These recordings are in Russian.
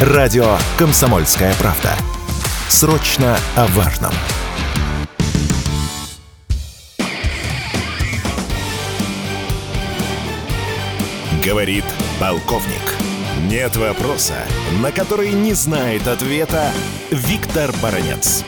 Радио «Комсомольская правда». Срочно о важном. Говорит полковник. Нет вопроса, на который не знает ответа Виктор Баранец.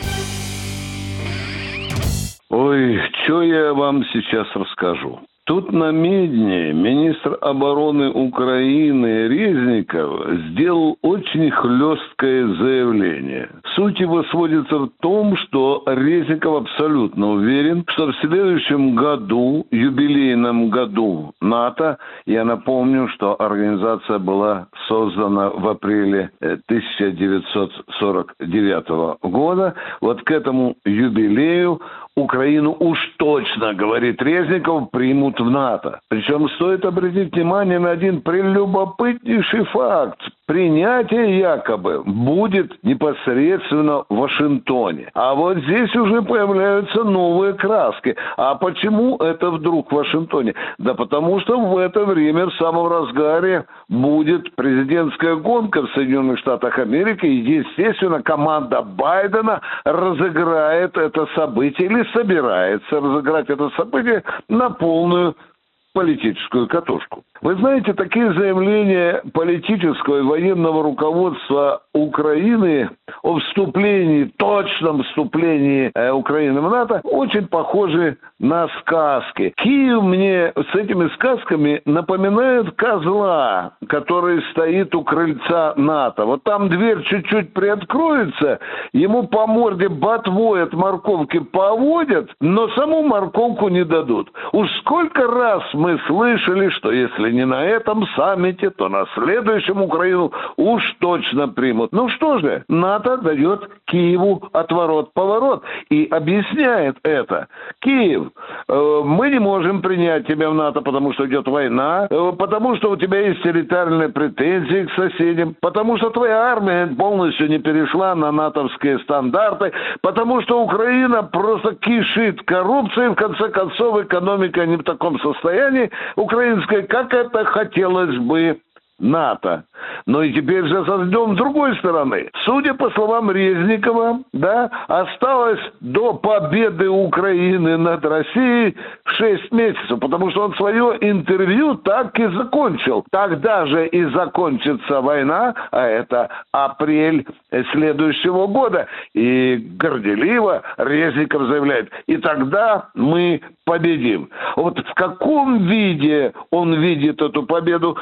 Ой, что я вам сейчас расскажу? Тут на Медне министр обороны Украины Резников сделал очень хлесткое заявление. Суть его сводится в том, что Резников абсолютно уверен, что в следующем году, юбилейном году НАТО, я напомню, что организация была создана в апреле 1949 э, года, вот к этому юбилею Украину уж точно, говорит Резников, примут в НАТО. Причем стоит обратить внимание на один прелюбопытнейший факт. Принятие якобы будет непосредственно в Вашингтоне. А вот здесь уже появляются новые краски. А почему это вдруг в Вашингтоне? Да потому что в это время, в самом разгаре, будет президентская гонка в Соединенных Штатах Америки. И, естественно, команда Байдена разыграет это событие или собирается разыграть это событие на полную политическую катушку. Вы знаете, такие заявления политического и военного руководства Украины о вступлении, точном вступлении э, Украины в НАТО очень похожи на сказки. Киев мне с этими сказками напоминает козла, который стоит у крыльца НАТО. Вот там дверь чуть-чуть приоткроется, ему по морде ботвой от морковки поводят, но саму морковку не дадут. Уж сколько раз мы слышали, что если не на этом саммите, то на следующем Украину уж точно примут. Ну что же, НАТО дает Киеву отворот-поворот и объясняет это. Киев, э, мы не можем принять тебя в НАТО, потому что идет война, э, потому что у тебя есть территориальные претензии к соседям, потому что твоя армия полностью не перешла на натовские стандарты, потому что Украина просто кишит коррупцией, в конце концов экономика не в таком состоянии украинской, как это хотелось бы НАТО. Но и теперь же создем другой стороны. Судя по словам Резникова, да, осталось до победы Украины над Россией 6 месяцев, потому что он свое интервью так и закончил. Тогда же и закончится война, а это апрель следующего года. И горделиво Резников заявляет, и тогда мы победим. Вот в каком виде он видит эту победу,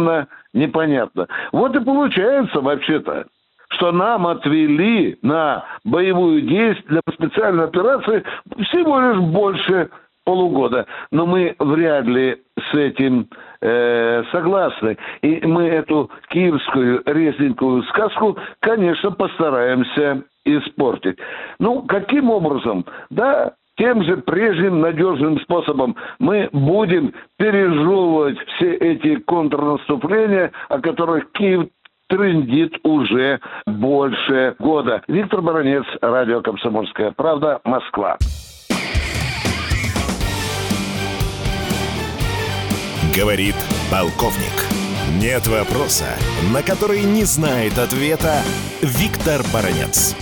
совершенно непонятно. Вот и получается вообще-то, что нам отвели на боевую действие, на специальную операцию всего лишь больше полугода. Но мы вряд ли с этим э, согласны. И мы эту киевскую резненькую сказку, конечно, постараемся испортить. Ну, каким образом? Да, тем же прежним надежным способом мы будем пережевывать все эти контрнаступления, о которых Киев трендит уже больше года. Виктор Баранец, радио «Комсомольская правда», Москва. Говорит полковник. Нет вопроса, на который не знает ответа Виктор Баранец.